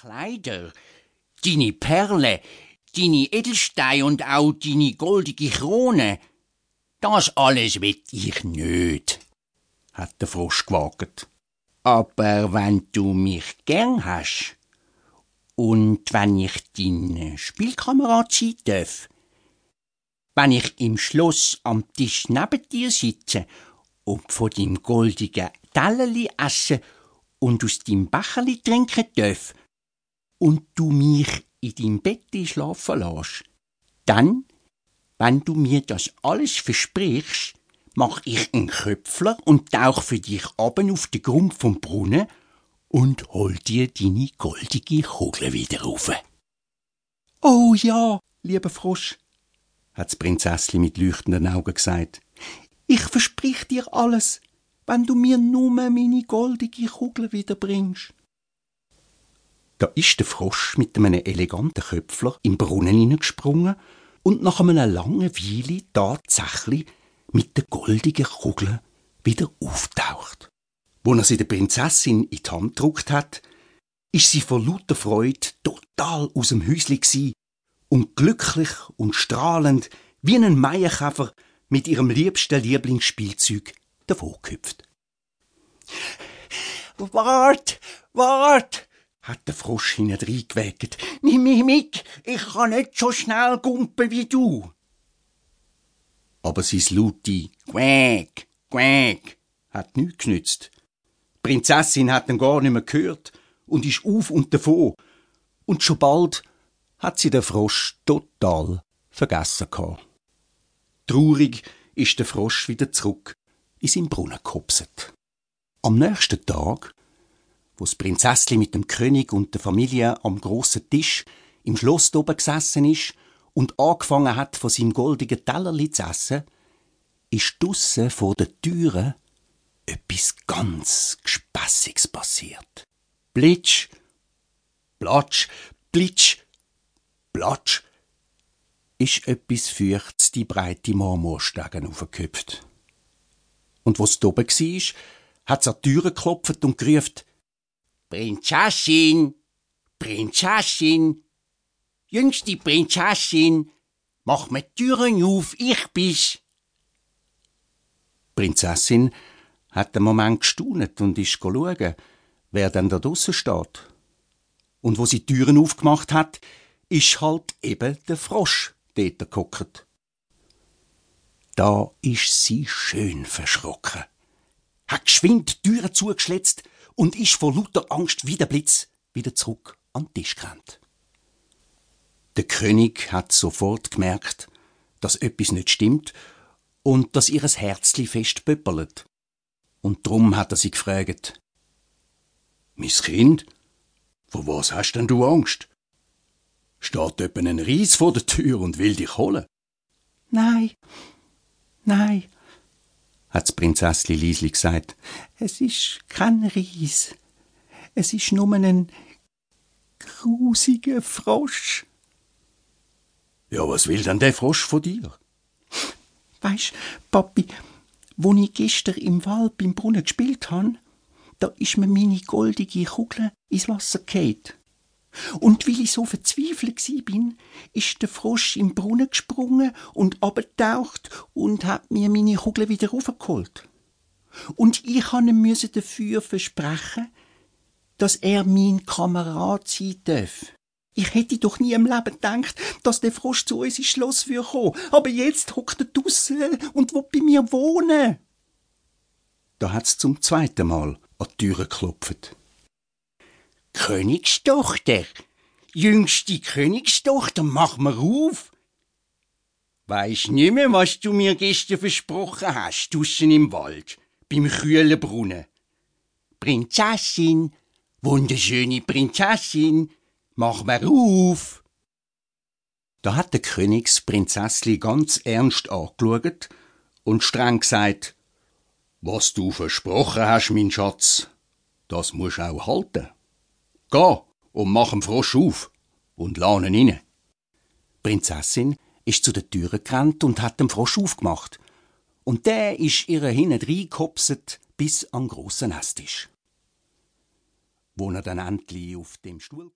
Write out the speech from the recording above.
Kleider, deine Perle, deine Edelsteine und auch deine goldige Krone, das alles will ich nicht, hat der Frosch gewagt. Aber wenn du mich gern hast und wenn ich dein Spielkamerad sein darf, wenn ich im Schloss am Tisch neben dir sitze und von deinem goldigen Tellerli esse und aus deinem Becherli trinken darf und du mich in deinem Bett schlafen lässt, dann, wenn du mir das alles versprichst, mach ich einen Köpfler und tauch für dich aben auf den Grund vom Brunnen und hol dir deine goldige Kugel wieder rauf. Oh ja, lieber Frosch, hat's Prinzessli mit leuchtenden Augen gesagt. Ich versprich dir alles, wenn du mir nur meine goldige Kugel wiederbringst. Da ist der Frosch mit einem eleganten Köpfler im Brunnen hineingesprungen und nach einer langen Weile tatsächlich mit der goldigen Kugel wieder auftaucht. Wo er sie der Prinzessin in die Hand gedruckt hat, ist sie vor lauter Freude total aus dem Häusli gsi und glücklich und strahlend wie ein Maienkäfer mit ihrem liebsten Lieblingsspielzeug davongehüpft. Wart, wart, hat der Frosch hineingewägt. Nimm mich mit, ich kann nicht so schnell gumpen wie du. Aber sein laute Quäk, Quäk hat nichts genützt. Die Prinzessin hat ihn gar nicht mehr gehört und ist auf und davon. Und schon bald hat sie den Frosch total vergessen gehabt. Traurig ist der Frosch wieder zurück in seinen Brunnen gehopset. Am nächsten Tag, wo das Prinzessli mit dem König und der Familie am grossen Tisch im Schloss oben gesessen ist und angefangen hat, von seinem goldigen Tellerli zu essen, ist dusse vor der Türe etwas ganz Gespässiges passiert. Blitsch, Platsch, Blitsch, Platsch, ist etwas fürchts die breite Marmorstegen aufgehüpft. Und was oben war, hat's an die Türe geklopft und gerufen, Prinzessin, Prinzessin, jüngste Prinzessin, mach mir Türen auf, ich bin's. Prinzessin hat einen Moment gestaunet und ist schauen, wer denn da draussen steht. Und wo sie die Türen aufgemacht hat, ist halt eben der Frosch dort gehockt. Da ist sie schön verschrocken, hat geschwind die Türen zugeschlitzt und ist vor lauter Angst wie der Blitz wieder zurück an den Tisch gerannt. Der König hat sofort gemerkt, dass etwas nicht stimmt und dass ihres Herzli fest pöppelt. Und drum hat er sie gefragt. Miss Kind, vor was hast denn du Angst? Steht etwa ein Ries vor der Tür und will dich holen? Nein, nein, hat's Prinzessli Liesli gesagt. Es ist kein Ries. Es ist nur ein grusiger Frosch. Ja, was will denn der Frosch von dir? Weisst, Papi, wo ich gestern im Wald beim Brunnen gespielt han, da ist mir meine goldige Kugel ins Wasser gefallen. Und weil ich so verzweifelt bin, ist der Frosch im Brunnen gesprungen und abgetaucht und hat mir meine Kugel wieder raufgeholt. Und ich han ihm dafür versprechen, dass er mein Kamerad sein darf. Ich hätte doch nie im Leben gedacht, dass der Frosch zu uns ins Schloss würde kommen. Aber jetzt hockt er draussen und will bei mir wohnen. Da hat's zum zweiten Mal an die Türe geklopft. Königstochter, jüngste Königstochter, mach mir auf. Weisst nimmer, was du mir gestern versprochen hast, draussen im Wald, beim kühlen Brunnen. Prinzessin, wunderschöne Prinzessin, mach mir auf. Da hat der Königsprinzessli ganz ernst angeschaut und streng gesagt, was du versprochen hast, mein Schatz, das musst auch halten. Geh und mach dem Frosch auf und lahn ihn rein. Die Prinzessin ist zu der Türe gerannt und hat dem Frosch aufgemacht. Und der ist ihr hinten reingehopset bis an grossen Esstisch. Wo er dann endlich auf dem Stuhl